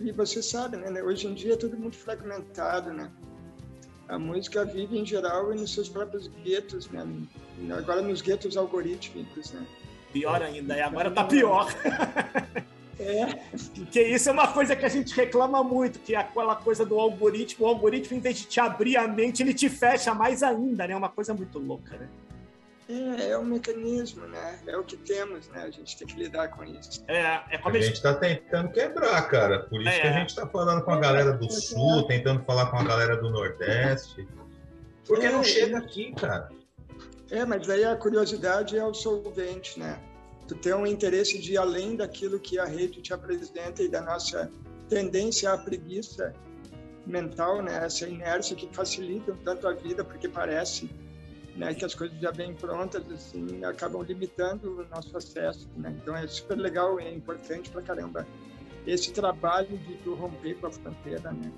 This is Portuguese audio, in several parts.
E você sabe, né? Hoje em dia é tudo muito fragmentado, né? A música vive em geral nos seus próprios guetos, né? Agora nos guetos algorítmicos, né? Pior ainda, e agora tá pior. É. Que isso é uma coisa que a gente reclama muito, que é aquela coisa do algoritmo, o algoritmo, em vez de te abrir a mente, ele te fecha mais ainda, né? É uma coisa muito louca, né? É, é um mecanismo, né? É o que temos, né? A gente tem que lidar com isso. É, é como a gente está tentando quebrar, cara. Por isso é. que a gente está falando com a galera do Sul, tentando falar com a galera do Nordeste. Porque é, não chega aqui, cara. É, mas aí a curiosidade é o solvente, né? Tu tem um interesse de ir além daquilo que a rede te apresenta e da nossa tendência à preguiça mental, né? Essa inércia que facilita tanto a vida, porque parece né, que as coisas já bem prontas assim acabam limitando o nosso acesso, né? Então é super legal e é importante para caramba esse trabalho de, romper com a fronteira, né?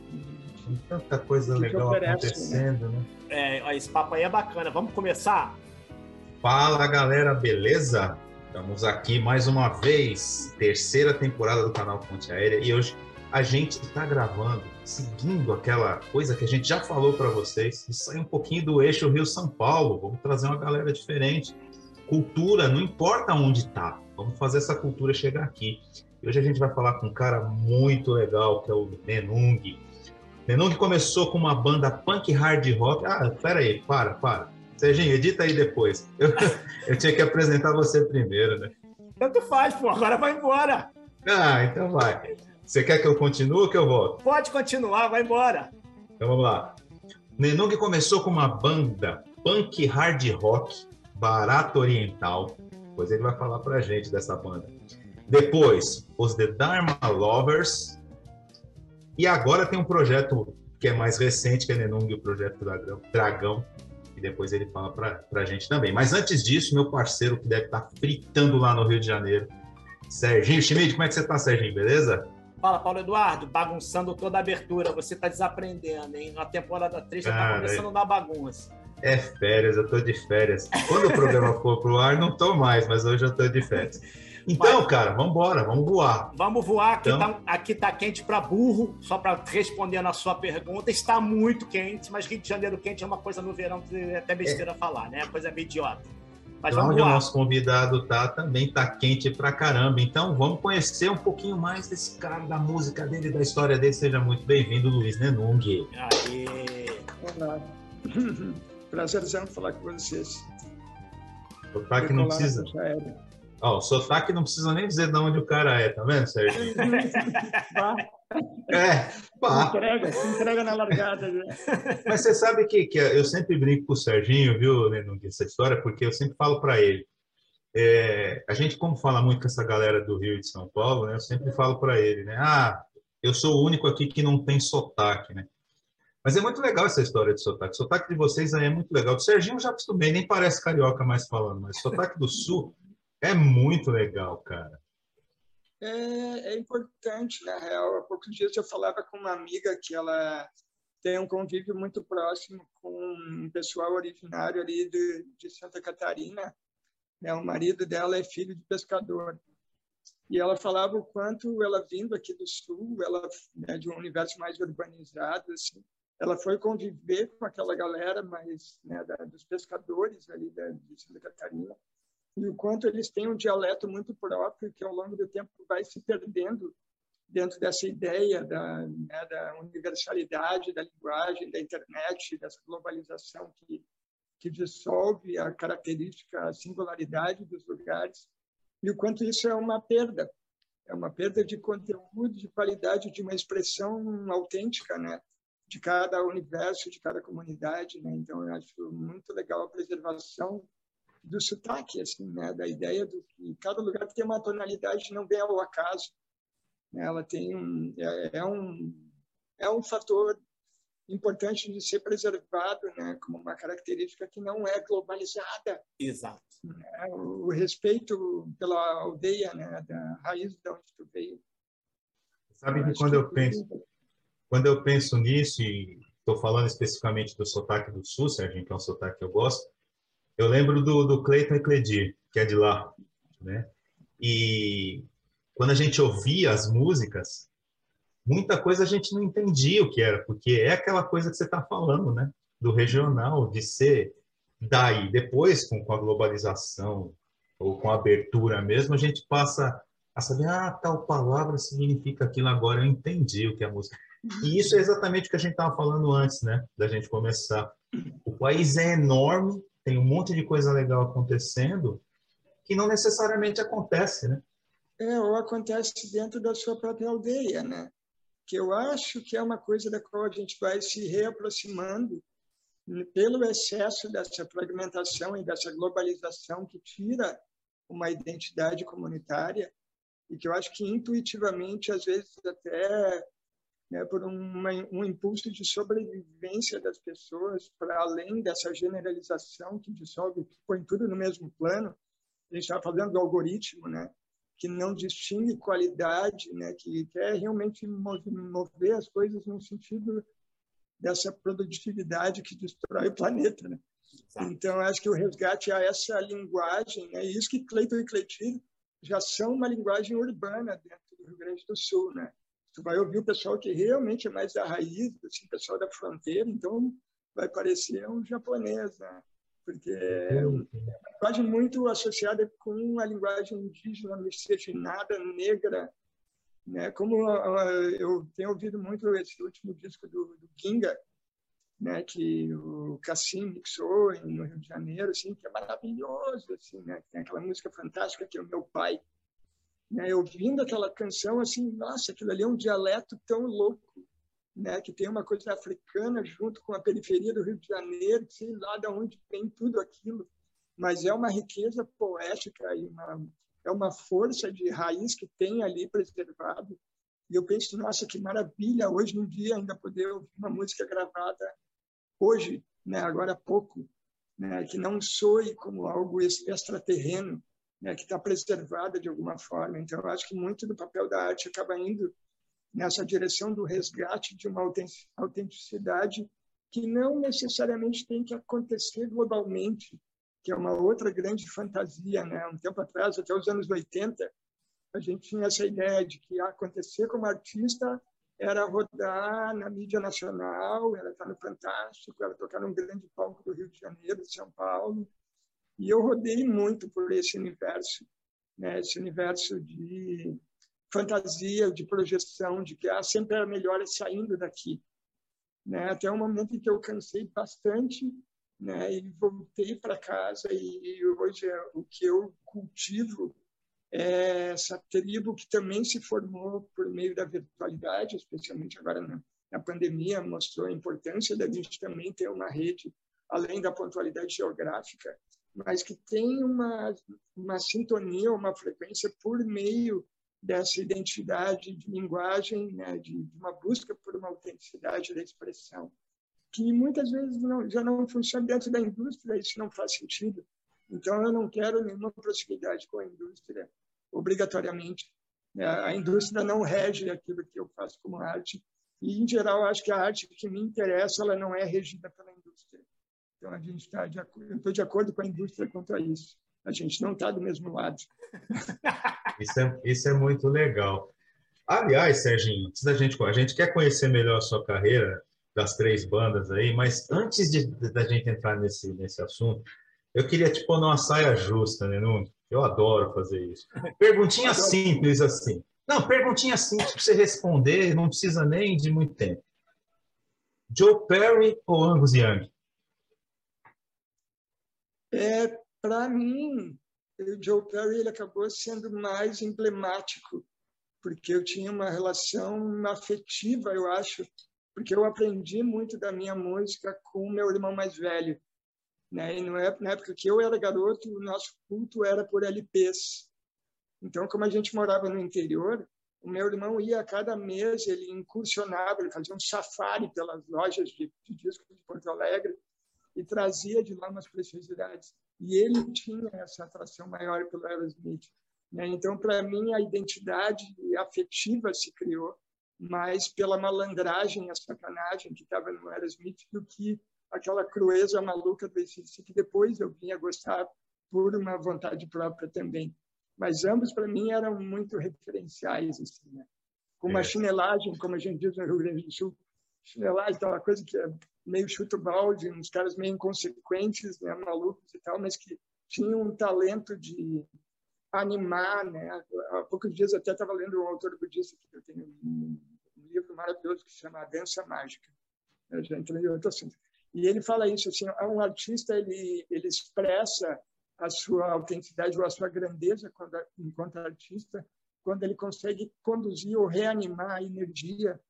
Tem tanta coisa legal oferece, né? acontecendo, né? né? É, esse papo aí é bacana. Vamos começar? Fala, galera, beleza? Estamos aqui mais uma vez, terceira temporada do canal Fonte Aérea e hoje a gente está gravando seguindo aquela coisa que a gente já falou para vocês, e sair um pouquinho do eixo Rio-São Paulo, vamos trazer uma galera diferente. Cultura, não importa onde tá, vamos fazer essa cultura chegar aqui. E hoje a gente vai falar com um cara muito legal, que é o Nenung. Nenung começou com uma banda punk hard rock. Ah, pera aí, para, para. Serginho, edita aí depois. Eu, eu tinha que apresentar você primeiro, né? Tanto faz, pô, agora vai embora. Ah, então vai. Você quer que eu continue ou que eu volto? Pode continuar, vai embora. Então vamos lá. Nenung começou com uma banda punk hard rock, barato oriental. Depois ele vai falar pra gente dessa banda. Depois, os The Dharma Lovers. E agora tem um projeto que é mais recente, que é Nenung, o projeto Dragão. Dragão e depois ele fala pra, pra gente também. Mas antes disso, meu parceiro que deve estar tá fritando lá no Rio de Janeiro, Serginho Schmidt, como é que você tá, Serginho? Beleza? Fala, Paulo Eduardo, bagunçando toda a abertura. Você está desaprendendo, hein? Na temporada 3 já está começando a dar bagunça. É férias, eu tô de férias. Quando o programa for pro ar, não tô mais, mas hoje eu tô de férias. Então, mas, cara, vamos embora, vamos voar. Vamos voar, aqui, então... tá, aqui tá quente para burro, só para responder na sua pergunta. Está muito quente, mas Rio de Janeiro quente é uma coisa no verão que é até besteira é. falar, né? Coisa é meio idiota. Mas Lá onde o nosso convidado tá, também tá quente pra caramba. Então vamos conhecer um pouquinho mais desse cara, da música dele, da história dele. Seja muito bem-vindo, Luiz Nenung. Aê! Olá. Prazerzão falar com vocês. Sotaque não precisa. Ó, o sotaque não precisa nem dizer de onde o cara é, tá vendo, Sérgio? É, pá. Entrega, entrega na largada. Né? Mas você sabe que, que eu sempre brinco com o Serginho, viu, Nenung, essa história, porque eu sempre falo para ele. É, a gente, como fala muito com essa galera do Rio e de São Paulo, né, eu sempre falo para ele, né? Ah, eu sou o único aqui que não tem sotaque, né? Mas é muito legal essa história de sotaque. O sotaque de vocês aí é muito legal. O Serginho já acostumei, nem parece carioca mais falando, mas o sotaque do Sul é muito legal, cara é, é importante, na real. Há poucos dias eu falava com uma amiga que ela tem um convívio muito próximo com um pessoal originário ali de, de Santa Catarina. Né? O marido dela é filho de pescador. E ela falava o quanto ela vindo aqui do sul, ela né, de um universo mais urbanizado, assim, ela foi conviver com aquela galera mais né, da, dos pescadores ali da, de Santa Catarina e o quanto eles têm um dialeto muito próprio que ao longo do tempo vai se perdendo dentro dessa ideia da, né, da universalidade da linguagem, da internet, dessa globalização que, que dissolve a característica, a singularidade dos lugares, e o quanto isso é uma perda, é uma perda de conteúdo, de qualidade, de uma expressão autêntica, né? de cada universo, de cada comunidade. Né? Então, eu acho muito legal a preservação do sotaque, assim, né? da ideia do que cada lugar tem uma tonalidade não vem ao acaso. Né? Ela tem um é, é, um é um fator importante de ser preservado, né? como uma característica que não é globalizada. Exato. É, o respeito pela aldeia, né? da raiz de onde tu veio. Sabe que quando eu penso quando eu penso nisso e estou falando especificamente do sotaque do Sul, Serginho, que é um sotaque que eu gosto, eu lembro do, do Cleiton Ecledir, que é de lá, né? E quando a gente ouvia as músicas, muita coisa a gente não entendia o que era, porque é aquela coisa que você está falando, né? Do regional, de ser daí. Depois, com, com a globalização ou com a abertura mesmo, a gente passa a saber, ah, tal palavra significa aquilo agora, eu entendi o que é a música. E isso é exatamente o que a gente estava falando antes, né? Da gente começar. O país é enorme, tem um monte de coisa legal acontecendo que não necessariamente acontece, né? É, ou acontece dentro da sua própria aldeia, né? Que eu acho que é uma coisa da qual a gente vai se reaproximando pelo excesso dessa fragmentação e dessa globalização que tira uma identidade comunitária e que eu acho que intuitivamente, às vezes até né, por uma, um impulso de sobrevivência das pessoas, para além dessa generalização que dissolve, que põe tudo no mesmo plano. A gente estava falando do algoritmo, né, que não distingue qualidade, né, que quer realmente mover as coisas no sentido dessa produtividade que destrói o planeta. Né? Então, acho que o resgate a essa linguagem, é né, isso que Cleiton e Cleitinho já são uma linguagem urbana dentro do Rio Grande do Sul, né? Tu vai ouvir o pessoal que realmente é mais da raiz, assim, pessoal da fronteira, então vai parecer um japonês, né? Porque é uma linguagem muito associada com a linguagem indígena, miscigenada, negra, né? Como eu tenho ouvido muito esse último disco do, do Ginga, né, que o Cassim mixou no Rio de Janeiro, assim, que é maravilhoso, assim, né, tem aquela música fantástica que é o meu pai, né, ouvindo aquela canção, assim, nossa, aquilo ali é um dialeto tão louco, né, que tem uma coisa africana junto com a periferia do Rio de Janeiro, sei lá de onde vem tudo aquilo, mas é uma riqueza poética e uma é uma força de raiz que tem ali preservado. E eu penso, nossa, que maravilha hoje em dia ainda poder ouvir uma música gravada hoje, né, agora há pouco, né, que não soe como algo extraterreno, né, que está preservada de alguma forma. Então, acho que muito do papel da arte acaba indo nessa direção do resgate de uma autenticidade que não necessariamente tem que acontecer globalmente, que é uma outra grande fantasia. Né? Um tempo atrás, até os anos 80, a gente tinha essa ideia de que acontecer como artista era rodar na mídia nacional, era estar no Fantástico, era tocar num grande palco do Rio de Janeiro, de São Paulo. E eu rodei muito por esse universo, né? esse universo de fantasia, de projeção, de que ah, sempre era melhor saindo daqui. Né? Até o momento em que eu cansei bastante né? e voltei para casa e hoje é o que eu cultivo é essa tribo que também se formou por meio da virtualidade, especialmente agora na, na pandemia, mostrou a importância da gente também ter uma rede, além da pontualidade geográfica, mas que tem uma, uma sintonia, uma frequência por meio dessa identidade de linguagem, né, de, de, uma busca por uma autenticidade da expressão, que muitas vezes não, já não funciona dentro da indústria, isso não faz sentido. Então, eu não quero nenhuma proximidade com a indústria, obrigatoriamente. É, a indústria não rege aquilo que eu faço como arte. E, em geral, acho que a arte que me interessa ela não é regida pela indústria. Então, a gente está de acordo, eu estou de acordo com a indústria quanto a isso. A gente não está do mesmo lado. Isso é, isso é muito legal. Aliás, Serginho, antes da gente, a gente quer conhecer melhor a sua carreira das três bandas aí, mas antes de, da gente entrar nesse, nesse assunto, eu queria te pôr numa saia justa, né, Nuno? Eu adoro fazer isso. Perguntinha simples assim. Não, perguntinha simples para você responder, não precisa nem de muito tempo. Joe Perry ou Angus Young? É, para mim, o Joe Perry ele acabou sendo mais emblemático, porque eu tinha uma relação afetiva, eu acho, porque eu aprendi muito da minha música com meu irmão mais velho. Né? E é, na época que eu era garoto, o nosso culto era por LPs. Então, como a gente morava no interior, o meu irmão ia a cada mês, ele incursionava, ele fazia um safari pelas lojas de, de discos de Porto Alegre e trazia de lá umas preciosidades. E ele tinha essa atração maior pelo Aerosmith. Né? Então, para mim, a identidade afetiva se criou mais pela malandragem, a sacanagem que estava no Aerosmith do que aquela crueza maluca do exercício que depois eu vinha gostar por uma vontade própria também. Mas ambos, para mim, eram muito referenciais. Assim, né? com uma é. chinelagem, como a gente diz no Rio Grande do Sul. Chinelagem, aquela coisa que é meio chuto balde, uns caras meio inconsequentes, né, malucos e tal, mas que tinham um talento de animar, né? Há poucos dias até estava lendo um autor budista que eu tenho um livro maravilhoso que se chama A Dança Mágica. Eu já entrei em outro assunto. E ele fala isso assim, um artista ele ele expressa a sua autenticidade ou a sua grandeza quando, enquanto artista quando ele consegue conduzir ou reanimar a energia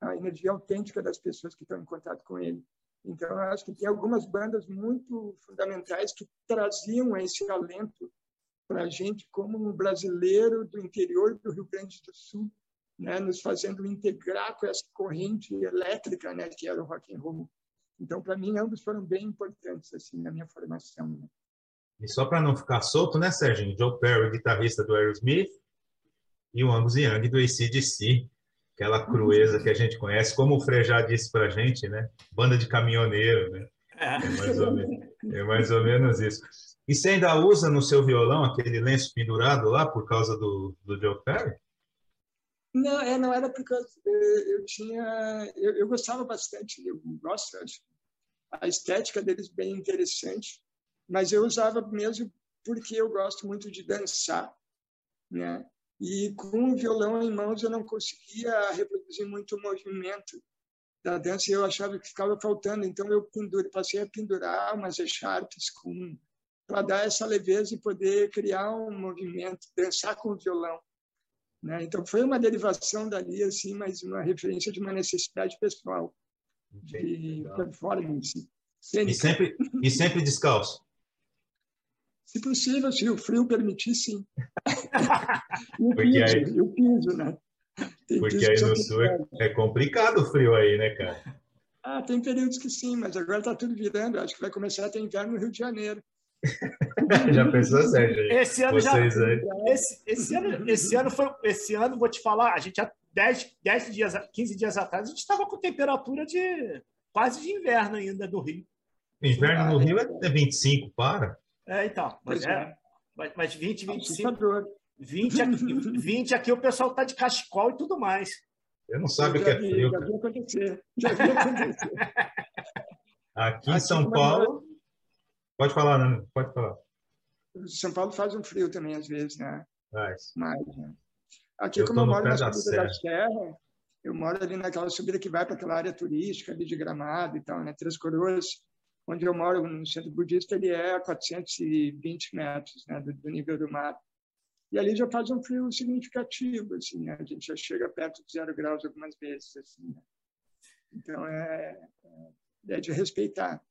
a energia autêntica das pessoas que estão em contato com ele. Então, eu acho que tem algumas bandas muito fundamentais que traziam esse alento para a gente como um brasileiro do interior do Rio Grande do Sul, né, nos fazendo integrar com essa corrente elétrica, né, que era o rock and roll. Então, para mim, ambos foram bem importantes assim na minha formação. Né? E só para não ficar solto, né, Serginho? Joe Perry, guitarrista do Aerosmith, e o Angus Young do ACDC, aquela crueza que a gente conhece, como o Frejá disse para a gente, né? Banda de caminhoneiro, né? É. é mais, ou menos, é mais ou menos isso. E você ainda usa no seu violão aquele lenço pendurado lá por causa do, do Joe Perry? Não, é, não era porque eu, eu tinha, eu, eu, gostava bastante, eu gosto, a estética deles bem interessante, mas eu usava mesmo porque eu gosto muito de dançar, né? E com o violão em mãos eu não conseguia reproduzir muito o movimento da dança e eu achava que ficava faltando. Então eu pendure, passei a pendurar umas echarpes com para dar essa leveza e poder criar um movimento, dançar com o violão. Né? Então foi uma derivação dali, assim, mas uma referência de uma necessidade pessoal de performance. E sempre, e sempre descalço? Se possível, se o frio permitir, sim. e piso, aí... o piso, né? Tem Porque aí no sul é, é complicado o frio aí, né, cara? Ah, tem períodos que sim, mas agora está tudo virando. Acho que vai começar a ter inverno no Rio de Janeiro. já pensou, Sérgio? Esse ano Vocês já. Aí. Esse, esse, ano, esse ano foi. Esse ano, vou te falar, a gente há 10, 10 dias, 15 dias atrás, a gente estava com temperatura de quase de inverno ainda do Rio. Inverno no Rio é 25, para. É, então. Mas, é, é. Mas, mas 20, 25. 20 aqui, 20 aqui o pessoal tá de cachecol e tudo mais. Eu não sabe o que é frio. Já vi acontecer. Já vi acontecer. aqui em São Paulo. Pode falar, Nando. Pode falar. São Paulo faz um frio também, às vezes, né? Faz. Mas, né? Aqui, eu como eu moro na subida da serra. da serra, eu moro ali naquela subida que vai para aquela área turística ali de Gramado e tal, né? Três Coroas onde eu moro, no centro budista, ele é a 420 metros né, do, do, nível do mar. E ali já faz um frio significativo, assim, né? a gente já chega perto de zero graus algumas vezes. Assim, né? Então, é, é, é, de respeitar.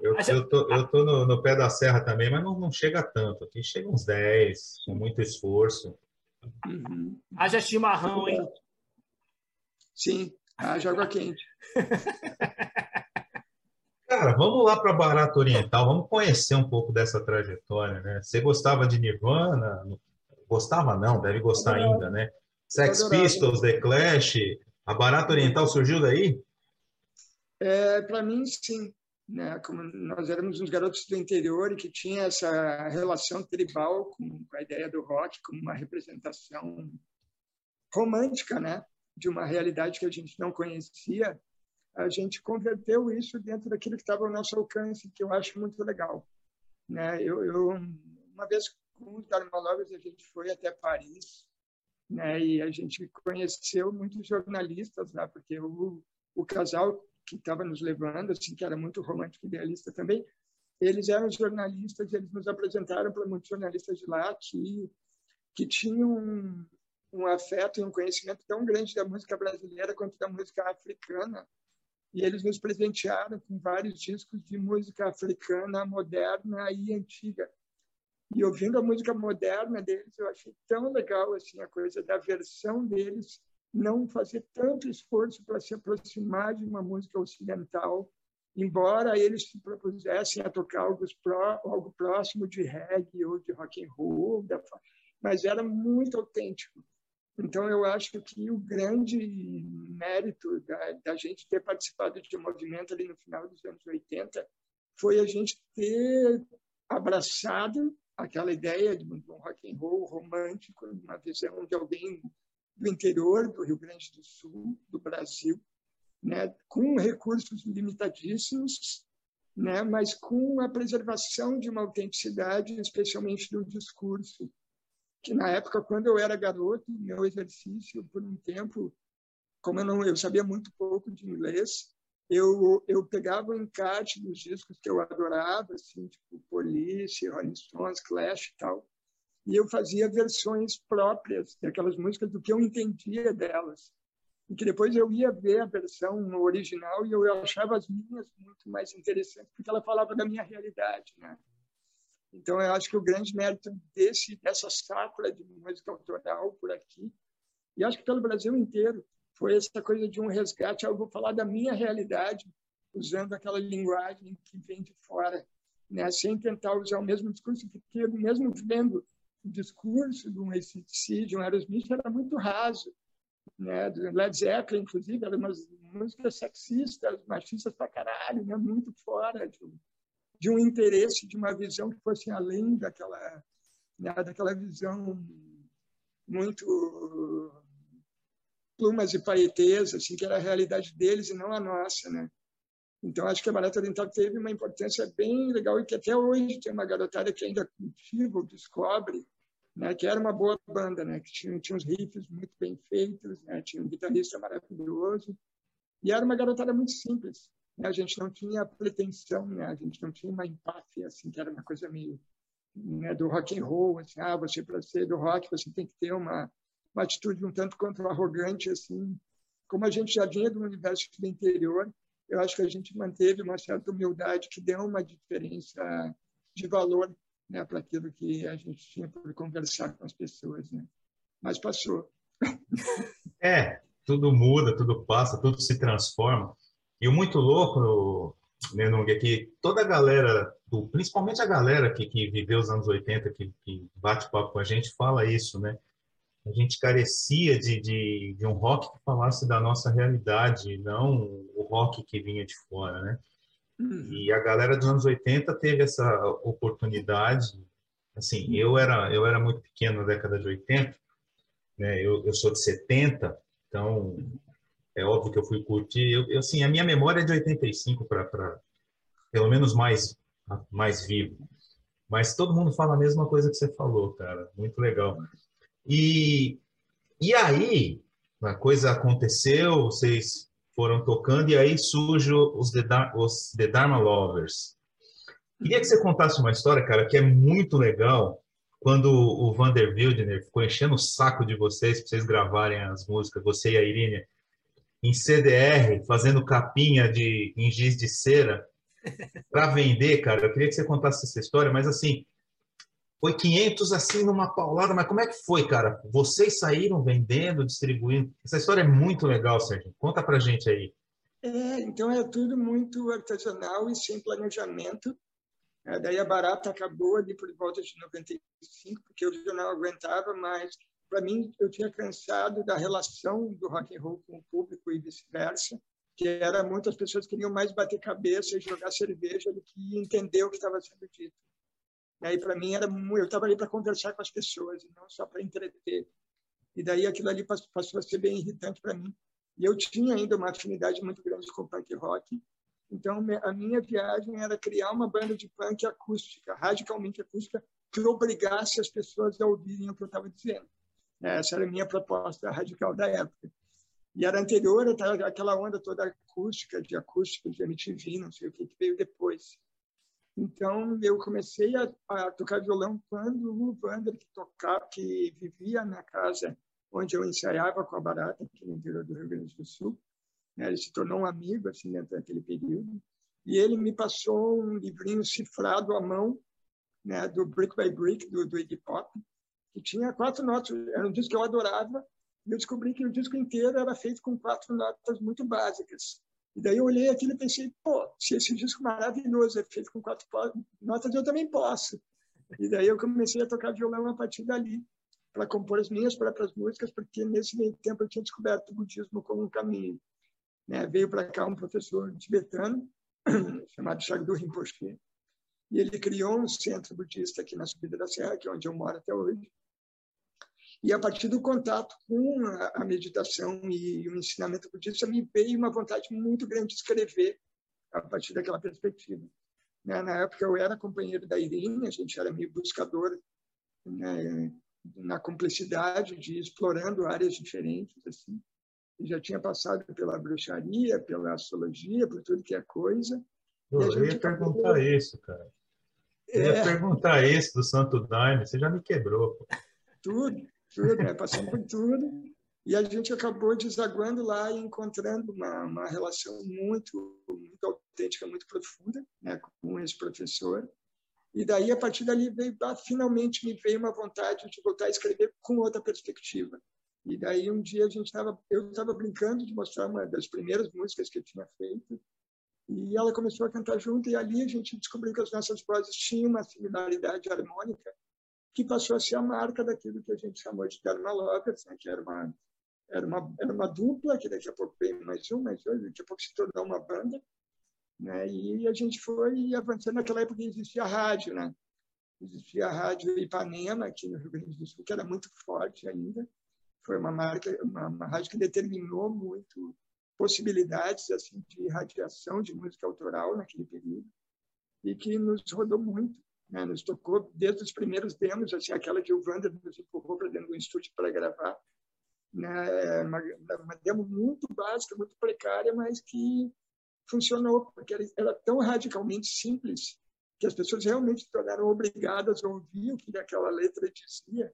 Eu, eu tô, eu tô no, no, pé da serra também, mas não, não chega tanto. Aqui chega uns 10, com muito esforço. Uhum. Haja chimarrão, hein? Sim, haja água quente. Cara, vamos lá para Barato Oriental, vamos conhecer um pouco dessa trajetória, né? Você gostava de Nirvana? Gostava não, deve gostar ainda, né? Sex Pistols, The Clash, a Barato Oriental surgiu daí? É, para mim, sim. Né? Como nós éramos uns garotos do interior e que tinha essa relação tribal com a ideia do rock como uma representação romântica, né? De uma realidade que a gente não conhecia a gente converteu isso dentro daquilo que estava ao nosso alcance, que eu acho muito legal. Né? Eu, eu uma vez com os Dharma Lovers, a gente foi até Paris, né? E a gente conheceu muitos jornalistas lá, porque o, o casal que estava nos levando, assim, que era muito romântico e idealista também, eles eram jornalistas eles nos apresentaram para muitos jornalistas de lá que que tinham um, um afeto e um conhecimento tão grande da música brasileira quanto da música africana e eles nos presentearam com vários discos de música africana moderna e antiga. E ouvindo a música moderna deles, eu achei tão legal assim a coisa da versão deles não fazer tanto esforço para se aproximar de uma música ocidental, embora eles se propusessem a tocar algo, pró, algo próximo de reggae ou de rock and roll, mas era muito autêntico. Então, eu acho que o grande mérito da, da, gente ter participado de um movimento ali no final dos anos 80 foi a gente ter abraçado aquela ideia de um rock and roll romântico, uma visão de alguém do interior do Rio Grande do Sul, do Brasil, né, com recursos limitadíssimos, né, mas com a preservação de uma autenticidade, especialmente do discurso, que na época, quando eu era garoto, meu exercício, por um tempo, como eu, não, eu sabia muito pouco de inglês, eu, eu pegava o encarte dos discos que eu adorava, assim, tipo Police, Rolling Stones, Clash e tal, e eu fazia versões próprias daquelas músicas do que eu entendia delas. E que depois eu ia ver a versão original e eu achava as minhas muito mais interessantes, porque ela falava da minha realidade, né? Então, eu acho que o grande mérito desse, dessa safra de música autoral por aqui, e acho que pelo Brasil inteiro, foi essa coisa de um resgate. Eu vou falar da minha realidade, usando aquela linguagem que vem de fora, né? sem tentar usar o mesmo discurso, porque mesmo vendo o discurso de um ACDC, de um Aerosmith, era muito raso. Né? Led Zeppelin, inclusive, eram umas músicas sexistas, machistas pra caralho, né? muito fora de, de um interesse, de uma visão que fosse além daquela, né? daquela visão muito plumas e paetês, assim, que era a realidade deles e não a nossa, né? Então, acho que a Barata Oriental teve uma importância bem legal e que até hoje tem uma garotada que ainda cultiva, descobre, né? que era uma boa banda, né? que tinha, tinha uns riffs muito bem feitos, né? tinha um guitarrista maravilhoso, e era uma garotada muito simples. Né? A gente não tinha pretensão, né? a gente não tinha uma empáfia, assim, que era uma coisa meio né? do rock and roll, assim, ah, você para ser do rock você tem que ter uma uma atitude um tanto quanto arrogante, assim. Como a gente já vinha do universo do interior, eu acho que a gente manteve uma certa humildade que deu uma diferença de valor né, para aquilo que a gente tinha por conversar com as pessoas. Né? Mas passou. É, tudo muda, tudo passa, tudo se transforma. E o muito louco, Nenung, é que toda a galera, principalmente a galera que, que viveu os anos 80, que, que bate papo com a gente, fala isso, né? a gente carecia de, de, de, um rock que falasse da nossa realidade, não o rock que vinha de fora, né? Uhum. E a galera dos anos 80 teve essa oportunidade. Assim, eu era eu era muito pequeno na década de 80, né? Eu, eu sou de 70, então é óbvio que eu fui curtir. Eu, eu assim, a minha memória é de 85 para pelo menos mais mais vivo. Mas todo mundo fala a mesma coisa que você falou, cara. Muito legal. E, e aí, a coisa aconteceu, vocês foram tocando, e aí surge os The, os The Dharma Lovers. Queria que você contasse uma história, cara, que é muito legal, quando o Vander Wildner ficou enchendo o saco de vocês para vocês gravarem as músicas, você e a Irine, em CDR, fazendo capinha de, em giz de cera, para vender, cara. Eu queria que você contasse essa história, mas assim, foi 500 assim numa paulada, mas como é que foi, cara? Vocês saíram vendendo, distribuindo? Essa história é muito legal, Sérgio. Conta pra gente aí. É, então é tudo muito artesanal e sem planejamento. É, daí a barata acabou ali por volta de 95, porque eu já não aguentava mais. Para mim, eu tinha cansado da relação do rock and roll com o público e vice-versa, que era muitas pessoas queriam mais bater cabeça e jogar cerveja do que entender o que estava sendo dito. E aí, para mim, era eu estava ali para conversar com as pessoas, e não só para entreter. E daí aquilo ali passou a ser bem irritante para mim. E eu tinha ainda uma afinidade muito grande com punk rock. Então, a minha viagem era criar uma banda de punk acústica, radicalmente acústica, que obrigasse as pessoas a ouvirem o que eu estava dizendo. Essa era a minha proposta radical da época. E era anterior àquela onda toda acústica, de acústica, de MTV, não sei o que, que veio depois. Então, eu comecei a, a, tocar violão quando o Wander, que, tocava, que vivia na casa onde eu ensaiava com a Barata, aqui no interior do Rio Grande do Sul, né? ele se tornou um amigo assim, dentro daquele período, e ele me passou um livrinho cifrado à mão, né, do Brick by Brick, do, do Iggy Pop, que tinha quatro notas, era um disco que eu adorava, e eu descobri que o disco inteiro era feito com quatro notas muito básicas. E daí eu olhei aquilo e pensei, pô, se esse disco maravilhoso é feito com quatro notas, eu também posso. E daí eu comecei a tocar violão a partir dali, para compor as minhas próprias músicas, porque nesse meio tempo eu tinha descoberto o budismo como um caminho. Né? Veio para cá um professor tibetano, chamado Shagdu Rinpoche, e ele criou um centro budista aqui na subida da serra, que é onde eu moro até hoje. E a partir do contato com a, meditação e o ensinamento budista, me veio uma vontade muito grande de escrever a partir daquela perspectiva. Né? Na época, eu era companheiro da Irene, a gente era meio buscador né? na cumplicidade de explorando áreas diferentes. assim. já tinha passado pela bruxaria, pela astrologia, por tudo que é coisa. Eu ia perguntar acabou... isso, cara. Eu ia é... perguntar isso do Santo Daime, você já me quebrou. Pô. Tudo, tudo, né? Passamos por tudo. E a gente acabou desaguando lá e encontrando uma, uma relação muito, muito autêntica, muito profunda né, com esse professor. E daí, a partir dali, veio, ah, finalmente me veio uma vontade de voltar a escrever com outra perspectiva. E daí, um dia, a gente tava, eu estava brincando de mostrar uma das primeiras músicas que eu tinha feito. E ela começou a cantar junto, e ali a gente descobriu que as nossas vozes tinham uma similaridade harmônica, que passou a ser a marca daquilo que a gente chamou de Dharma Lovers, né, que era uma era uma, era uma dupla, que daqui a pouco veio mais um, mais dois, daqui a pouco se tornou uma banda. Né? E a gente foi avançando. Naquela época existia a rádio, né? Existia a rádio Ipanema, aqui no Rio Grande do Sul, que era muito forte ainda. Foi uma marca, uma, uma rádio que determinou muito possibilidades assim de radiação de música autoral naquele período e que nos rodou muito, né? nos tocou desde os primeiros demos, assim, aquela que o Wander nos empurrou para dentro do estúdio para gravar, né, uma, uma demo muito básica, muito precária, mas que funcionou, porque era, era tão radicalmente simples que as pessoas realmente se tornaram obrigadas a ouvir o que aquela letra dizia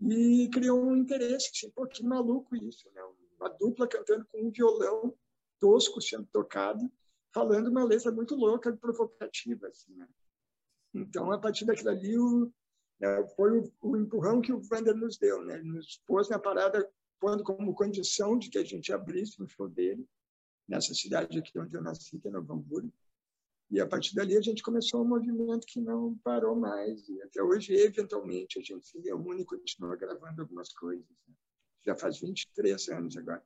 e criou um interesse, assim, pô, que maluco isso, né? Uma dupla cantando com um violão tosco sendo tocado, falando uma letra muito louca e provocativa, assim, né? Então, a partir daquilo ali, o, né, foi o, o, empurrão que o Wander nos deu, né? Ele nos pôs na parada pondo como condição de que a gente abrisse um show dele nessa cidade aqui onde eu nasci, que é Novo Hamburgo. E a partir dali a gente começou um movimento que não parou mais. E até hoje, eventualmente, a gente se reúne e continua gravando algumas coisas. Né? Já faz 23 anos agora.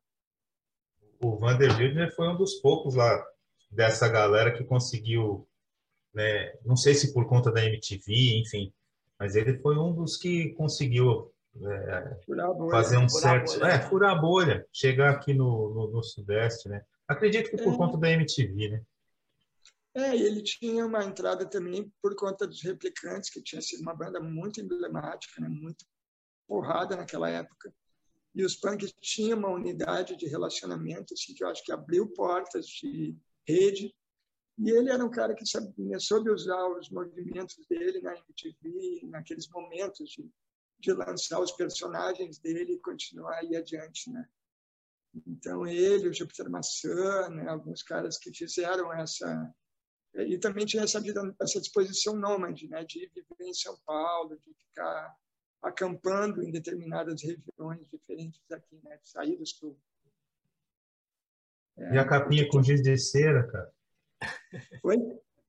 O Vanderbilt foi um dos poucos lá dessa galera que conseguiu, né, não sei se por conta da MTV, enfim, mas ele foi um dos que conseguiu é, fazer um certo. Bolha. É, furar a bolha, chegar aqui no, no, no Sudeste, né? Acredito que por é. conta da MTV, né? É, ele tinha uma entrada também por conta dos Replicantes, que tinha sido uma banda muito emblemática, né? muito porrada naquela época. E os punks tinham uma unidade de relacionamento assim, que eu acho que abriu portas de rede. E ele era um cara que sabia, soube usar os movimentos dele na MTV, naqueles momentos de de lançar os personagens dele e continuar aí adiante, né? Então ele, o Júpiter Maçã, né, alguns caras que fizeram essa e também tinha essa vida, essa disposição nômade, né, de viver em São Paulo, de ficar acampando em determinadas regiões diferentes aqui, né, de sair do sul. É, e a capinha com giz de cera, cara? Oi?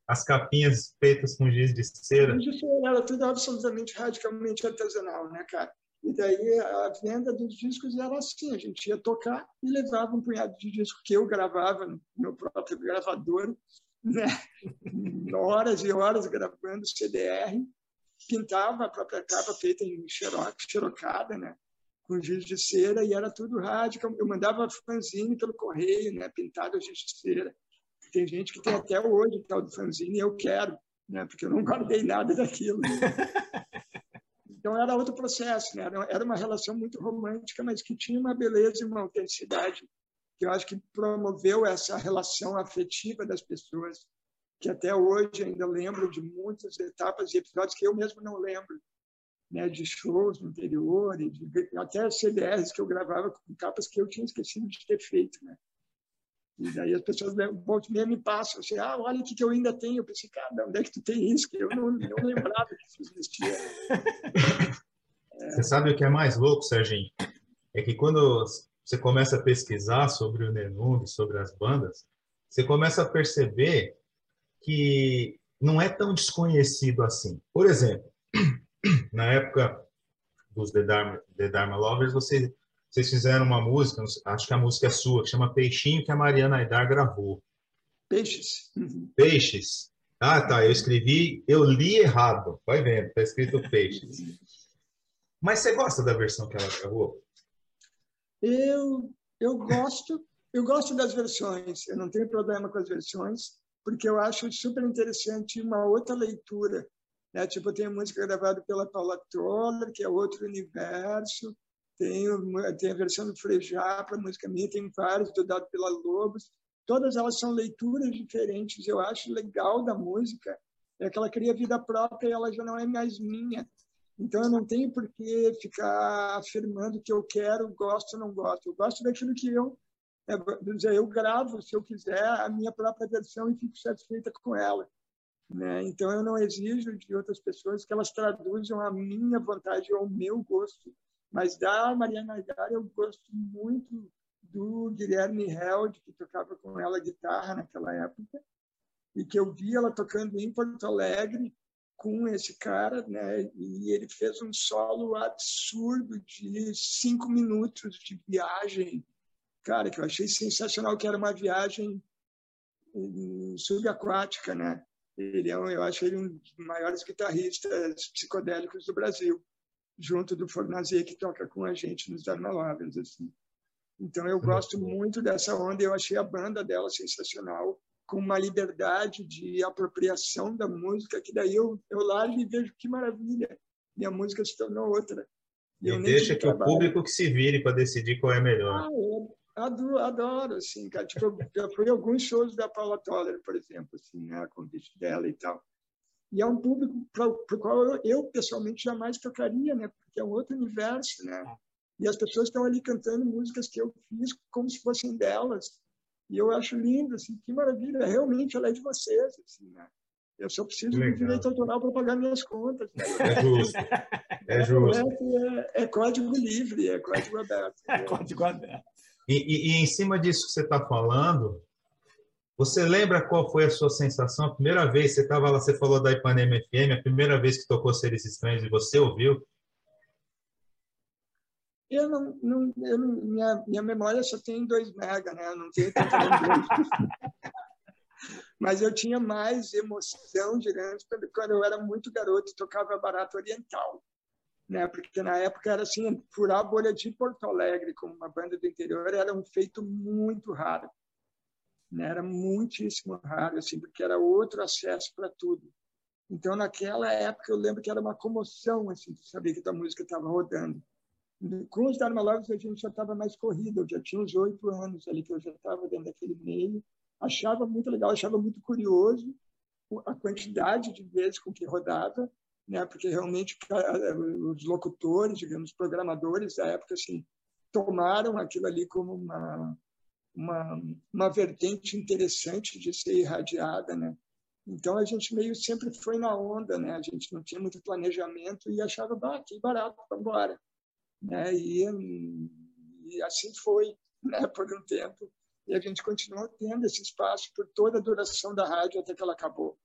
as capinhas feitas com giz de cera. Giz de cera era tudo absolutamente radicalmente artesanal, né, cara? E daí a venda dos discos era assim, a gente ia tocar e levava um punhado de disco que eu gravava no meu próprio gravador, né? horas e horas gravando CDR, pintava a própria capa feita em xerox, xerocada, né? com giz de cera e era tudo radical. Eu mandava fanzine pelo correio, né? pintado a giz de cera. Tem gente que tem até hoje tal do fanzine e eu quero, né? porque eu não guardei nada daquilo. Então era outro processo, né? era uma relação muito romântica, mas que tinha uma beleza e uma autenticidade que eu acho que promoveu essa relação afetiva das pessoas, que até hoje ainda lembro de muitas etapas e episódios que eu mesmo não lembro, né, de shows no interior, de, até CDRs que eu gravava com capas que eu tinha esquecido de ter feito, né? E daí as pessoas voltam e me passam assim, ah, olha o que, que eu ainda tenho. Eu pensei, cara, onde é que tu tem isso? Que eu não, não lembrava que isso existia. É. Você sabe o que é mais louco, Serginho? É que quando você começa a pesquisar sobre o Nenung, sobre as bandas, você começa a perceber que não é tão desconhecido assim. Por exemplo, na época dos The Dharma, The Dharma Lovers, você vocês fizeram uma música, acho que a música é sua, que chama Peixinho, que a Mariana Aidar gravou. Peixes. Uhum. Peixes. Ah, tá. Eu escrevi, eu li errado. Vai vendo, tá escrito Peixes. Mas você gosta da versão que ela gravou? Eu, eu gosto, eu gosto das versões. Eu não tenho problema com as versões, porque eu acho super interessante uma outra leitura. Né? Tipo, tem música gravada pela Paula Toller, que é outro universo. Tem, tem a versão do para música minha, tem vários, do dado pela Lobos. Todas elas são leituras diferentes. Eu acho legal da música é que ela cria vida própria e ela já não é mais minha. Então eu não tenho por que ficar afirmando que eu quero, gosto não gosto. Eu gosto daquilo que eu é, dizer, eu gravo, se eu quiser, a minha própria versão e fico satisfeita com ela. Né? Então eu não exijo de outras pessoas que elas traduzam a minha vontade ou o meu gosto. Mas da Mariana Agar eu gosto muito do Guilherme Held, que tocava com ela guitarra naquela época, e que eu vi ela tocando em Porto Alegre com esse cara, né? E ele fez um solo absurdo de cinco minutos de viagem, cara, que eu achei sensacional, que era uma viagem hum, subaquática, né? Ele é, eu acho ele um dos maiores guitarristas psicodélicos do Brasil, junto do Fornazier que toca com a gente nos Dharma Lovers, assim. Então eu gosto muito dessa onda, eu achei a banda dela sensacional com uma liberdade de apropriação da música, que daí eu, eu largo e vejo que maravilha, minha música se tornou outra. E, e deixa que trabalho. o público que se vire para decidir qual é melhor. Ah, eu adoro, adoro, assim, cara. Tipo, eu já fui alguns shows da Paula Toller, por exemplo, assim, né, a convite dela e tal. E é um público para o qual eu, pessoalmente, jamais tocaria, né? Porque é um outro universo, né? É. E as pessoas estão ali cantando músicas que eu fiz como se fossem delas. E eu acho lindo, assim, que maravilha, realmente ela é de vocês, assim, né? Eu só preciso de direito autoral para pagar minhas contas. Né? É justo. É justo. É, é, código livre, é código aberto. É código aberto. E, e, e, em cima disso que você está falando, você lembra qual foi a sua sensação? A primeira vez você estava lá, você falou da Ipanema FM, a primeira vez que tocou Seres Estranhos e você ouviu? Eu não, não, eu não, minha, minha memória só tem 2 mega, né? Eu não tenho Mas eu tinha mais emoção, digamos, quando eu era muito garoto e tocava barato oriental. Né? Porque na época era assim, furar a bolha de Porto Alegre como uma banda do interior era um feito muito raro. Né? Era muitíssimo raro, assim, porque era outro acesso para tudo. Então, naquela época, eu lembro que era uma comoção, assim, saber que a música estava rodando. Com os Dharma Lovers, a gente já estava mais corrido, eu já tinha uns oito anos ali que eu já estava dentro daquele meio. Achava muito legal, achava muito curioso a quantidade de vezes com que rodava, né? porque realmente os locutores, digamos, programadores da época, assim, tomaram aquilo ali como uma, uma, uma vertente interessante de ser irradiada, né? Então a gente meio sempre foi na onda, né? A gente não tinha muito planejamento e achava, bah, que barato, vamos embora. Né? E, e assim foi né, por um tempo. E a gente continuou tendo esse espaço por toda a duração da rádio até que ela acabou.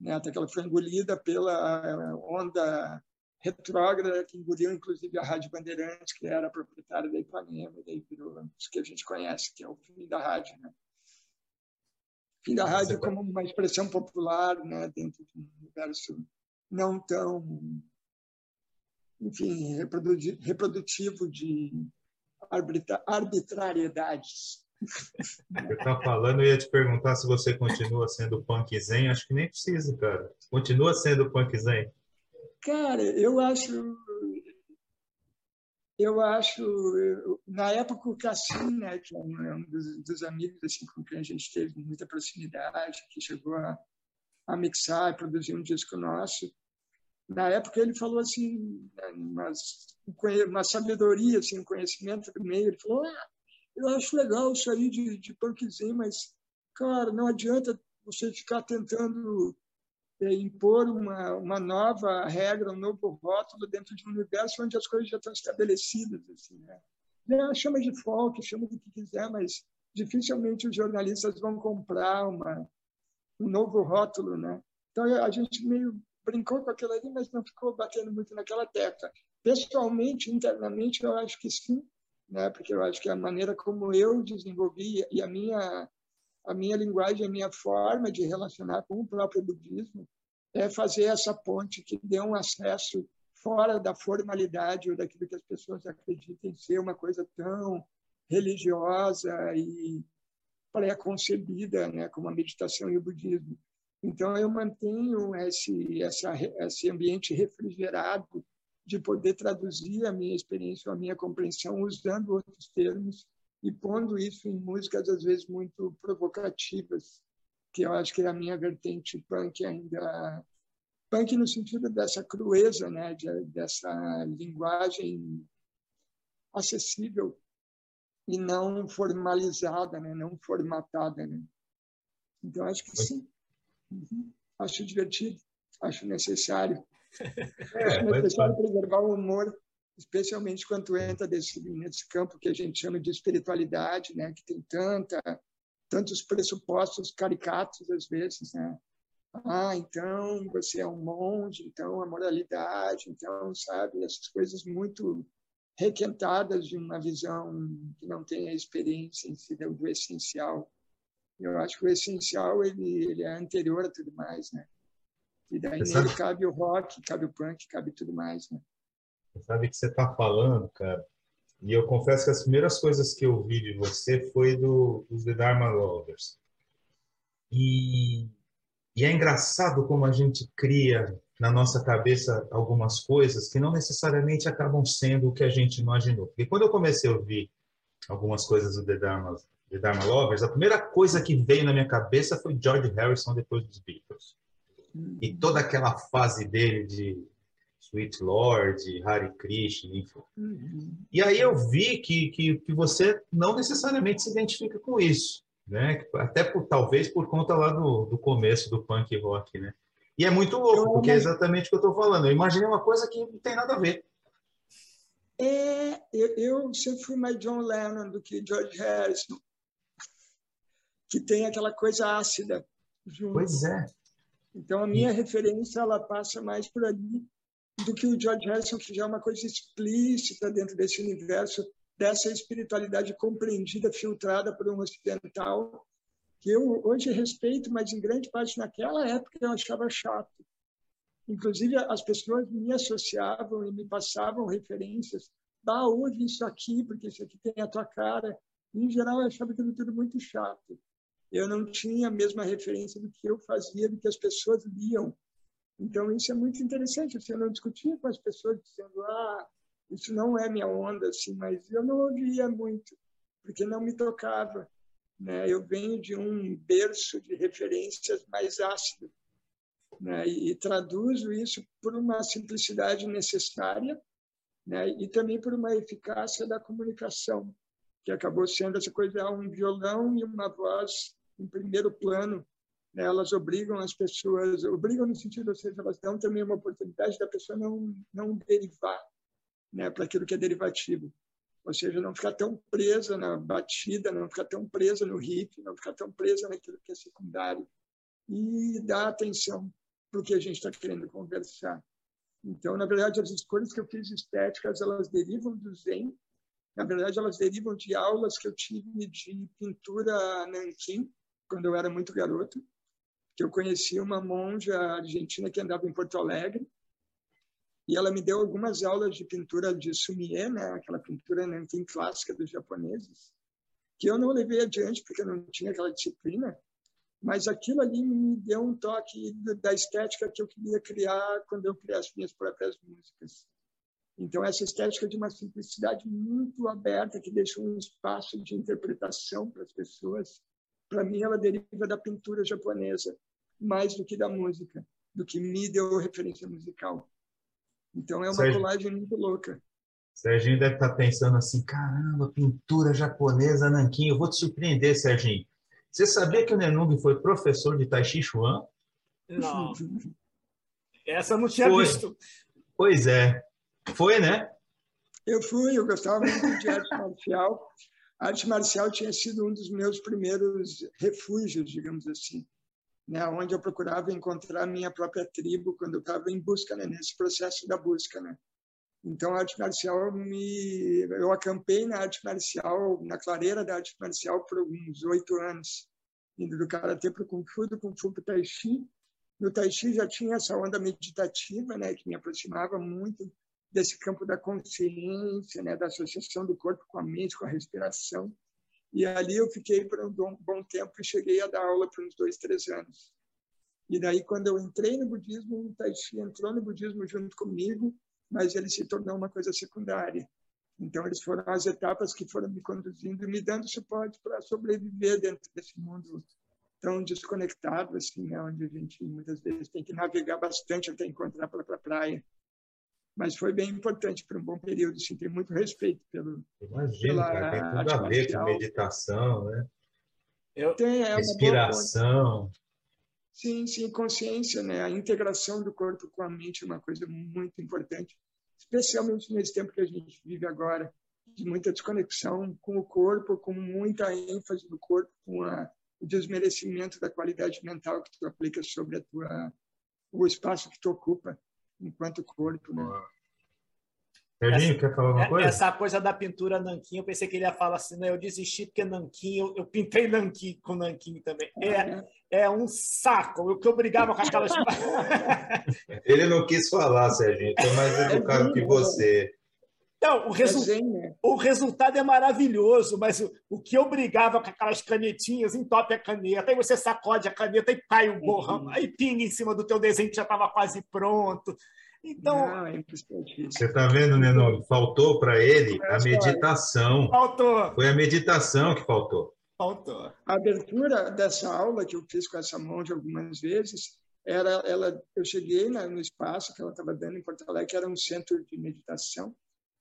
Né? Até que ela foi engolida pela eh, onda retrógrada que engoliu inclusive a Rádio Bandeirantes, que era proprietária da Ipanema, daí virou isso que a gente conhece, que é o fim da rádio. Né? Fim da rádio como uma expressão popular né, dentro de um universo não tão enfim, reprodutivo de arbitrariedades. Você está falando, eu ia te perguntar se você continua sendo punk zen. Acho que nem precisa, cara. Continua sendo punk zen. Cara, eu acho. Eu acho. Na época, o Cassim, né, que é um dos, dos, amigos assim, com quem a gente teve muita proximidade, que chegou a, a mixar e produzir um disco nosso, na época ele falou assim, uma, uma sabedoria, assim, um conhecimento do meio, ele falou, ah, eu acho legal isso aí de, de punkzinho, mas, cara, não adianta você ficar tentando é, impor uma, uma nova regra, um novo rótulo dentro de um universo onde as coisas já estão estabelecidas. Assim, né? chama de folk, chama do que quiser, mas dificilmente os jornalistas vão comprar uma, um novo rótulo. Né? Então, a gente meio brincou com aquilo ali, mas não ficou batendo muito naquela tecla. Pessoalmente, internamente, eu acho que sim, né? porque eu acho que a maneira como eu desenvolvi e a minha, a minha linguagem, a minha forma de relacionar com o próprio budismo é fazer essa ponte que dê um acesso fora da formalidade ou daquilo que as pessoas acreditam ser uma coisa tão religiosa e pré-concebida, né, como a meditação e o budismo. Então, eu mantenho esse, essa, esse ambiente refrigerado de poder traduzir a minha experiência, a minha compreensão, usando outros termos e pondo isso em músicas, às vezes, muito provocativas, que eu acho que é a minha vertente punk ainda. Punk no sentido dessa crueza, né? De, dessa linguagem acessível e não formalizada, né? não formatada. Né? Então, acho que sim. Uhum. Acho divertido, acho necessário. Acho necessário preservar o humor, especialmente quando entra desse, nesse campo que a gente chama de espiritualidade, né? que tem tanta, tantos pressupostos caricatos, às vezes. Né? Ah, então você é um monge, então a moralidade, então, sabe, essas coisas muito requentadas de uma visão que não tem a experiência em si do essencial. Eu acho que o essencial ele, ele é anterior a tudo mais, né? E daí nele cabe o rock, cabe o punk, cabe tudo mais, né? Sabe que você está falando, cara, e eu confesso que as primeiras coisas que eu vi de você foi do, dos The Dharma Lovers. E, e é engraçado como a gente cria na nossa cabeça algumas coisas que não necessariamente acabam sendo o que a gente imaginou. Porque quando eu comecei a ouvir algumas coisas do The Dharma, The Dharma Lovers, a primeira coisa que veio na minha cabeça foi George Harrison depois dos Beatles. E toda aquela fase dele de Sweet Lord, Hare Krishna, enfim. Uhum. E aí eu vi que, que, que você não necessariamente se identifica com isso, né? Até por, talvez por conta lá do, do começo do punk rock, né? E é muito louco, porque é exatamente o que eu estou falando. Eu imaginei uma coisa que não tem nada a ver. É, eu, eu sempre fui mais John Lennon do que George Harrison, que tem aquela coisa ácida. Junto. Pois é. Então, a minha e... referência ela passa mais por ali do que o George Harrison, que já é uma coisa explícita dentro desse universo, dessa espiritualidade compreendida, filtrada por um ocidental, que eu hoje respeito, mas em grande parte naquela época eu achava chato. Inclusive, as pessoas me associavam e me passavam referências. Ah, ouve isso aqui, porque isso aqui tem a tua cara. Em geral, eu achava aquilo tudo muito chato. Eu não tinha a mesma referência do que eu fazia, do que as pessoas liam. Então, isso é muito interessante. Assim, eu não discutia com as pessoas dizendo, ah, isso não é minha onda, assim, mas eu não ouvia muito, porque não me tocava. Né? Eu venho de um berço de referências mais ácido né? e, e traduzo isso por uma simplicidade necessária né? e também por uma eficácia da comunicação, que acabou sendo essa coisa, um violão e uma voz em primeiro plano. Elas obrigam as pessoas, obrigam no sentido, ou seja, elas dão também uma oportunidade da pessoa não, não derivar né? para aquilo que é derivativo. Ou seja, não ficar tão presa na batida, não ficar tão presa no riff, não ficar tão presa naquilo que é secundário. E dar atenção para o que a gente está querendo conversar. Então, na verdade, as escolhas que eu fiz estéticas, elas derivam do Zen. Na verdade, elas derivam de aulas que eu tive de pintura nanquim, quando eu era muito garoto. Que eu conheci uma monja argentina que andava em Porto Alegre e ela me deu algumas aulas de pintura de sumie, né, aquela pintura nanquim clássica dos japoneses, que eu não levei adiante porque eu não tinha aquela disciplina, mas aquilo ali me deu um toque da estética que eu queria criar quando eu criei as minhas próprias músicas. Então, essa estética de uma simplicidade muito aberta, que deixa um espaço de interpretação para as pessoas, para mim, ela deriva da pintura japonesa, mais do que da música, do que me deu referência musical. Então é uma Sérgio, colagem muito louca. Serginho deve estar tá pensando assim: caramba, pintura japonesa, Nanquim. Eu vou te surpreender, Serginho. Você sabia que o Nenung foi professor de Tai Chi Chuan? Não. Essa eu não tinha foi. visto. Pois é. Foi, né? Eu fui, eu gostava muito de arte marcial. A arte marcial tinha sido um dos meus primeiros refúgios, digamos assim né, onde eu procurava encontrar minha própria tribo quando eu estava em busca, né, nesse processo da busca, né. Então a arte marcial me, eu acampei na arte marcial, na clareira da arte marcial por uns oito anos, indo do karatê para o kung fu, do kung fu para o tai chi, No Tai Chi já tinha essa onda meditativa, né, que me aproximava muito desse campo da consciência, né, da associação do corpo com a mente, com a respiração. E ali eu fiquei por um bom tempo e cheguei a dar aula por uns dois, três anos. E daí, quando eu entrei no budismo, o Tai Chi entrou no budismo junto comigo, mas ele se tornou uma coisa secundária. Então, eles foram as etapas que foram me conduzindo e me dando suporte para sobreviver dentro desse mundo tão desconectado, assim, né? onde a gente muitas vezes tem que navegar bastante até encontrar a própria praia mas foi bem importante para um bom período. Assim, tenho muito respeito pelo. Imagina, cara, tem tudo a ver com meditação, né? Eu... Tem, é Respiração. Sim, sim, consciência, né? A integração do corpo com a mente é uma coisa muito importante, especialmente nesse tempo que a gente vive agora, de muita desconexão com o corpo, com muita ênfase no corpo, com a, o desmerecimento da qualidade mental que tu aplica sobre a tua o espaço que tu ocupa enquanto corpo. Né? Serginho, essa, quer falar alguma é, coisa? Essa coisa da pintura nanquim, eu pensei que ele ia falar assim, né? Eu desisti porque nanquim, eu, eu pintei nanquim com nanquim também. É, é, um saco, eu que obrigava com aquelas... ele não quis falar, Serginho, estou mais é educado que você. Então, o, resu né? o resultado é maravilhoso, mas o, o que eu brigava com aquelas canetinhas, entope a caneta, aí você sacode a caneta e cai o borrão, uhum. aí pinga em cima do teu desenho que já estava quase pronto. Então, Não, é você está vendo, Nenô? Faltou para ele a meditação. Faltou. Foi a meditação que faltou. Faltou. A abertura dessa aula que eu fiz com essa monja algumas vezes era ela. Eu cheguei no espaço que ela estava dando em Porto Alegre, que era um centro de meditação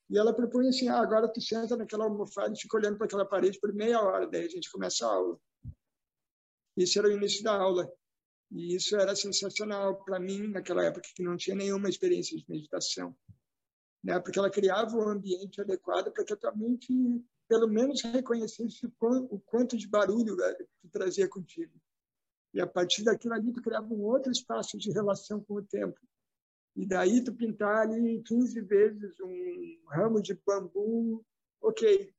e ela propõe assim, ah, agora tu senta naquela almofada e fica olhando para aquela parede por meia hora, daí a gente começa a aula. Isso era o início da aula. E isso era sensacional para mim naquela época que não tinha nenhuma experiência de meditação. Né? Porque ela criava um ambiente adequado para que a tua mente, pelo menos, reconhecesse o quanto de barulho tu trazia contigo. E a partir daquilo ali, tu criava um outro espaço de relação com o tempo e daí tu pintar ali 15 vezes um ramo de bambu, ok.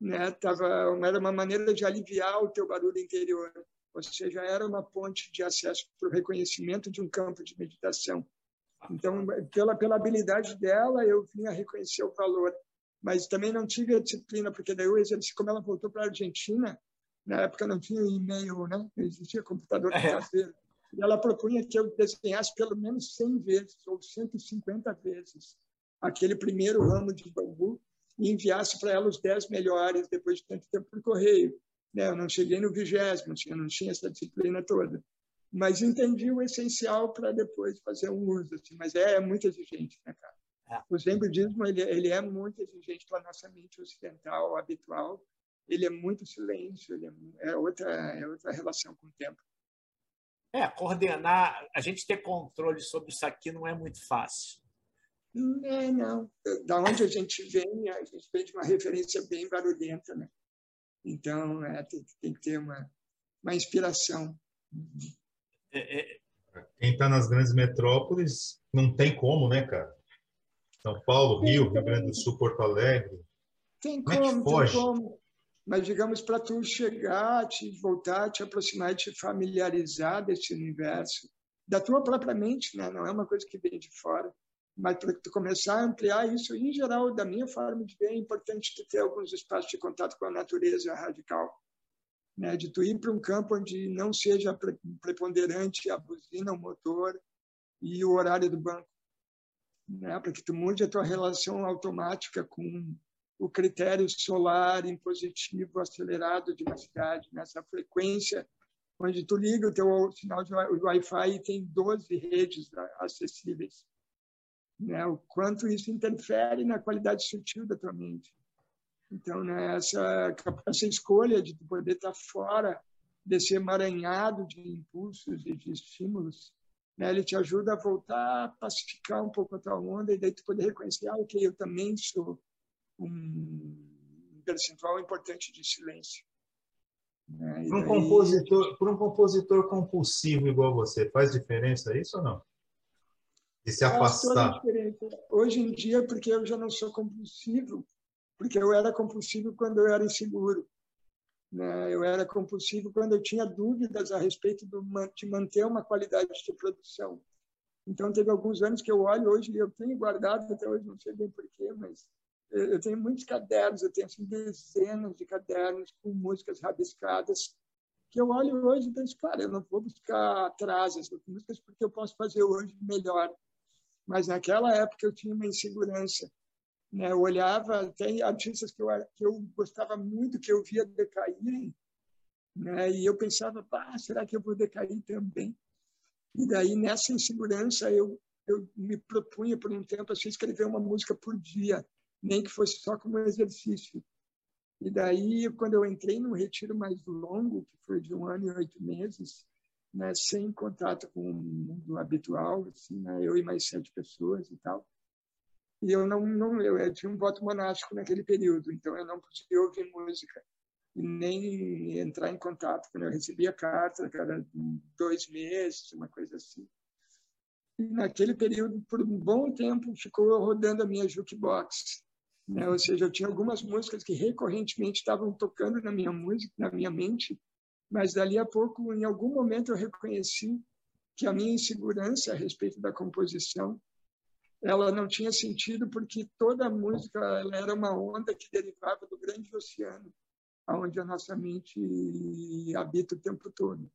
Né? Tava, era uma maneira de aliviar o teu barulho interior. Ou seja, era uma ponte de acesso para o reconhecimento de um campo de meditação. Então, pela, pela habilidade dela, eu vinha reconhecer o valor. Mas também não tive a disciplina, porque daí eu exerci, como ela voltou para a Argentina, na época não tinha e-mail, né? não existia computador é. caseiro. E ela propunha que eu desenhasse pelo menos 100 vezes ou 150 vezes aquele primeiro ramo de bambu e enviasse para ela os 10 melhores depois de tanto tempo por correio. Né? Eu não cheguei no vigésimo, eu não tinha essa disciplina toda. Mas entendi o essencial para depois fazer um uso. Assim. Mas é, é muito exigente, né, cara? É. O Zen budismo ele, ele é muito exigente para a nossa mente ocidental habitual. Ele é muito silêncio, ele é, é outra, é outra relação com o tempo. É, coordenar, a gente ter controle sobre isso aqui não é muito fácil. É, não. Da onde a gente vem, a gente vem de uma referência bem barulhenta, né? Então, é, tem, tem que ter uma, uma inspiração. É, é... Quem está nas grandes metrópoles não tem como, né, cara? São Paulo, Rio, Rio Grande do Sul, Porto Alegre. Tem como, como é tem como mas digamos para tu chegar, te voltar, te aproximar te familiarizar desse universo, da tua própria mente, né? não é uma coisa que vem de fora, mas para tu começar a ampliar isso, em geral, da minha forma de ver, é importante tu ter alguns espaços de contato com a natureza radical, né? de tu ir para um campo onde não seja preponderante a buzina, o motor e o horário do banco, né? para que tu mude a tua relação automática com o critério solar impositivo acelerado de uma cidade, nessa frequência onde tu liga o teu sinal de Wi-Fi e tem 12 redes acessíveis. Né? O quanto isso interfere na qualidade sutil da tua mente. Então, né, essa, essa escolha de poder estar fora desse emaranhado de impulsos e de estímulos, né, ele te ajuda a voltar a pacificar um pouco a tua onda e daí tu poder reconhecer, ah, ok, eu também sou um percentual importante de silêncio. Né? Para um, daí... compositor, para um compositor compulsivo igual você, faz diferença isso ou não? De se afastar? Hoje em dia, porque eu já não sou compulsivo, porque eu era compulsivo quando eu era inseguro. Né? Eu era compulsivo quando eu tinha dúvidas a respeito do, de manter uma qualidade de produção. Então, teve alguns anos que eu olho hoje, e eu tenho guardado até hoje, não sei bem porquê, mas eu tenho muitos cadernos, eu tenho assim, dezenas de cadernos com músicas rabiscadas, que eu olho hoje e penso, cara, eu não vou buscar atrás essas músicas porque eu posso fazer hoje melhor. Mas naquela época eu tinha uma insegurança. Né? Eu olhava até artistas que eu, que eu gostava muito, que eu via decaírem, né? e eu pensava, ah, será que eu vou decair também? E daí, nessa insegurança, eu, eu me propunha por um tempo assim, escrever uma música por dia, nem que fosse só como exercício. E daí, quando eu entrei num retiro mais longo, que foi de um ano e oito meses, né, sem contato com o mundo habitual, assim, né, eu e mais sete pessoas e tal. E eu não, não eu, eu tinha um voto monástico naquele período, então eu não podia ouvir música e nem entrar em contato. Quando eu recebia carta, cada dois meses, uma coisa assim. E naquele período, por um bom tempo, ficou rodando a minha jukebox. Né? Ou seja, eu tinha algumas músicas que recorrentemente estavam tocando na minha música, na minha mente, mas dali a pouco, em algum momento, eu reconheci que a minha insegurança a respeito da composição ela não tinha sentido porque toda a música ela era uma onda que derivava do grande oceano onde a nossa mente habita o tempo todo.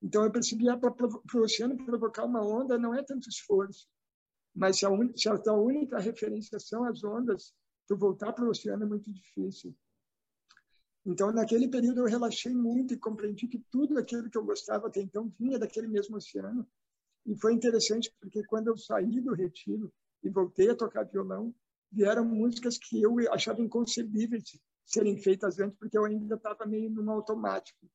Então eu percebi que para o oceano provocar uma onda não é tanto esforço, mas se a, un, se a única referência são as ondas, tu voltar para o oceano é muito difícil. Então, naquele período, eu relaxei muito e compreendi que tudo aquilo que eu gostava até então vinha daquele mesmo oceano. E foi interessante porque quando eu saí do retiro e voltei a tocar violão, vieram músicas que eu achava inconcebíveis serem feitas antes, porque eu ainda estava meio num automático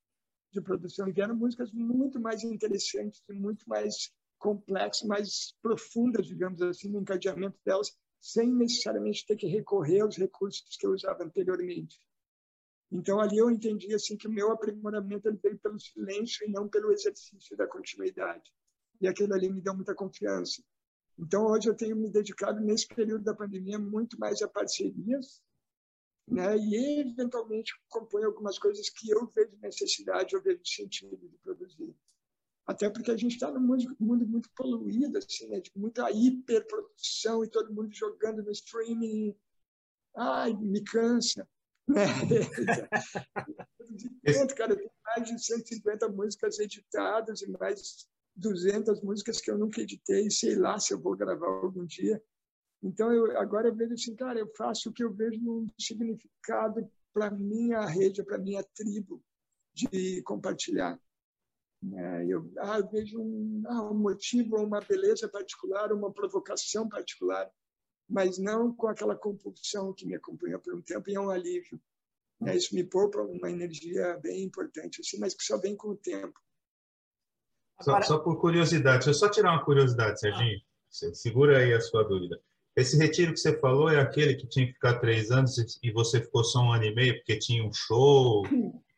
de produção. E vieram músicas muito mais interessantes, muito mais complexas, mais profundas, digamos assim, no encadeamento delas, sem necessariamente ter que recorrer aos recursos que eu usava anteriormente. Então ali eu entendi assim que o meu aprimoramento veio pelo silêncio e não pelo exercício da continuidade. E aquilo ali me deu muita confiança. Então hoje eu tenho me dedicado nesse período da pandemia muito mais a parcerias né? e eventualmente compõe algumas coisas que eu vejo necessidade, eu vejo sentido de produzir. Até porque a gente está num mundo, mundo, muito poluído, assim, né? de muita hiperprodução e todo mundo jogando no streaming. Ai, me cansa. Né? Tanto, cara, tem mais de 150 músicas editadas e mais 200 músicas que eu nunca editei, sei lá se eu vou gravar algum dia. Então, eu, agora eu vejo assim, cara, eu faço o que eu vejo um significado para minha rede, para minha tribo de compartilhar. É, eu, ah, eu vejo um, ah, um motivo, uma beleza particular, uma provocação particular, mas não com aquela compulsão que me acompanha por um tempo e é um alívio. É, isso me poupa uma energia bem importante, assim, mas que só vem com o tempo. Só, só por curiosidade, deixa eu só tirar uma curiosidade, Serginho. Ah. Segura aí a sua dúvida. Esse retiro que você falou é aquele que tinha que ficar três anos e você ficou só um ano e meio porque tinha um show?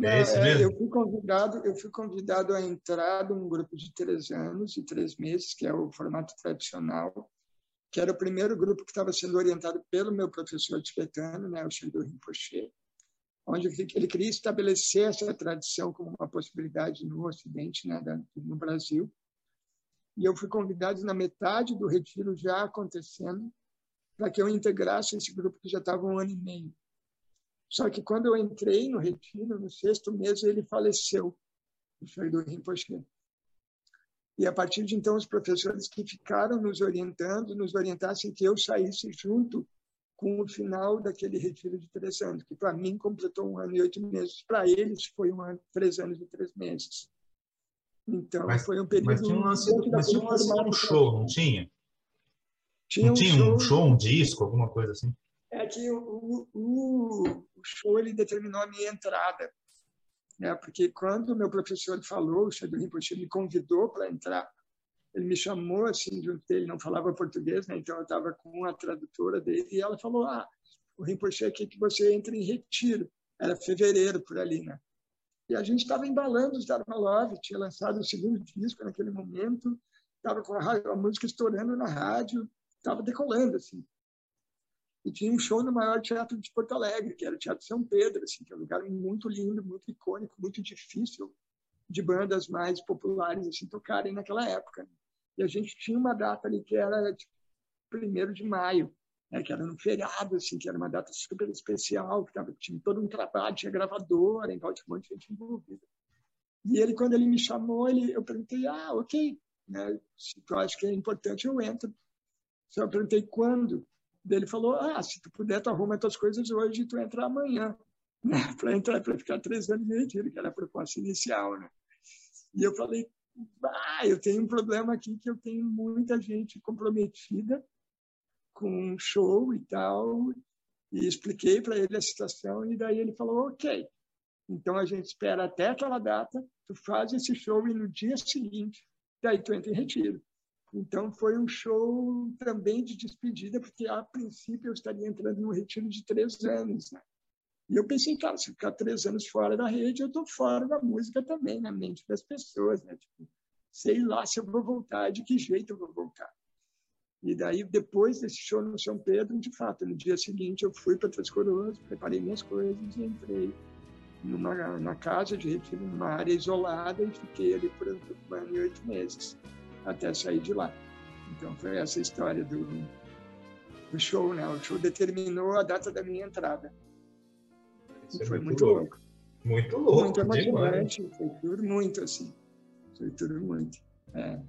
Não, é esse é, mesmo? Eu fui convidado, eu fui convidado a entrar num grupo de três anos e três meses, que é o formato tradicional, que era o primeiro grupo que estava sendo orientado pelo meu professor tibetano, né, o Shindu Rinpoche, onde ele queria estabelecer essa tradição como uma possibilidade no Ocidente, né, no Brasil e eu fui convidado na metade do retiro já acontecendo para que eu integrasse esse grupo que já estava um ano e meio. Só que quando eu entrei no retiro, no sexto mês, ele faleceu, o Shaidu Rinpoche. E a partir de então, os professores que ficaram nos orientando, nos orientassem que eu saísse junto com o final daquele retiro de três anos, que para mim completou um ano e oito meses. Para eles foi um ano, três anos e três meses. Então, mas, foi um período... Mas tinha um lance, mas tinha um, lance um show, não tinha? tinha não um tinha show, um show, um disco, alguma coisa assim? É que o, o, o show ele determinou a minha entrada. Né? Porque quando meu professor falou, o Shadou Rinpoche me convidou para entrar, ele me chamou assim, junto dele, não falava português, né? então eu estava com a tradutora dele, e ela falou, ah, o Rinpoche quer que você entre em retiro. Era fevereiro, por ali, né? E a gente estava embalando os Dharma Love, tinha lançado o segundo disco naquele momento, estava com a, a, música estourando na rádio, estava decolando, assim. E tinha um show no maior teatro de Porto Alegre, que era o Teatro São Pedro, assim, que é um lugar muito lindo, muito icônico, muito difícil de bandas mais populares assim tocarem naquela época. E a gente tinha uma data ali que era tipo, primeiro de maio, né, que era no feriado, assim, que era uma data super especial, que tava, tinha todo um trabalho, tinha gravadora, então tinha um monte de gente envolvida. E ele, quando ele me chamou, ele, eu perguntei, ah, ok, né, se tu acha que é importante, eu entro. Só eu perguntei quando. Ele falou, ah, se tu puder, tu arruma as tuas coisas hoje e tu entra amanhã. Né, para entrar, para ficar três anos e meio, que era a proposta inicial, né? E eu falei, ah, eu tenho um problema aqui que eu tenho muita gente comprometida com um show e tal, e expliquei para ele a situação, e daí ele falou, ok, então a gente espera até aquela data, tu faz esse show e no dia seguinte, daí tu entra em retiro. Então foi um show também de despedida, porque a princípio eu estaria entrando num retiro de três anos, né? E eu pensei, cara, se ficar três anos fora da rede, eu estou fora da música também, na mente das pessoas, né? Tipo, sei lá se eu vou voltar, de que jeito eu vou voltar. E daí, depois desse show no São Pedro, de fato, no dia seguinte eu fui para Três Coroas, preparei minhas coisas e entrei numa, casa de retiro, numa área isolada e fiquei ali por um ano e oito meses, até sair de lá. Então foi essa história do, do show, né? O show determinou a data da minha entrada. Isso foi muito, louco. louco. Muito louco. Muito emocionante. Foi tudo muito assim. Foi tudo muito. É.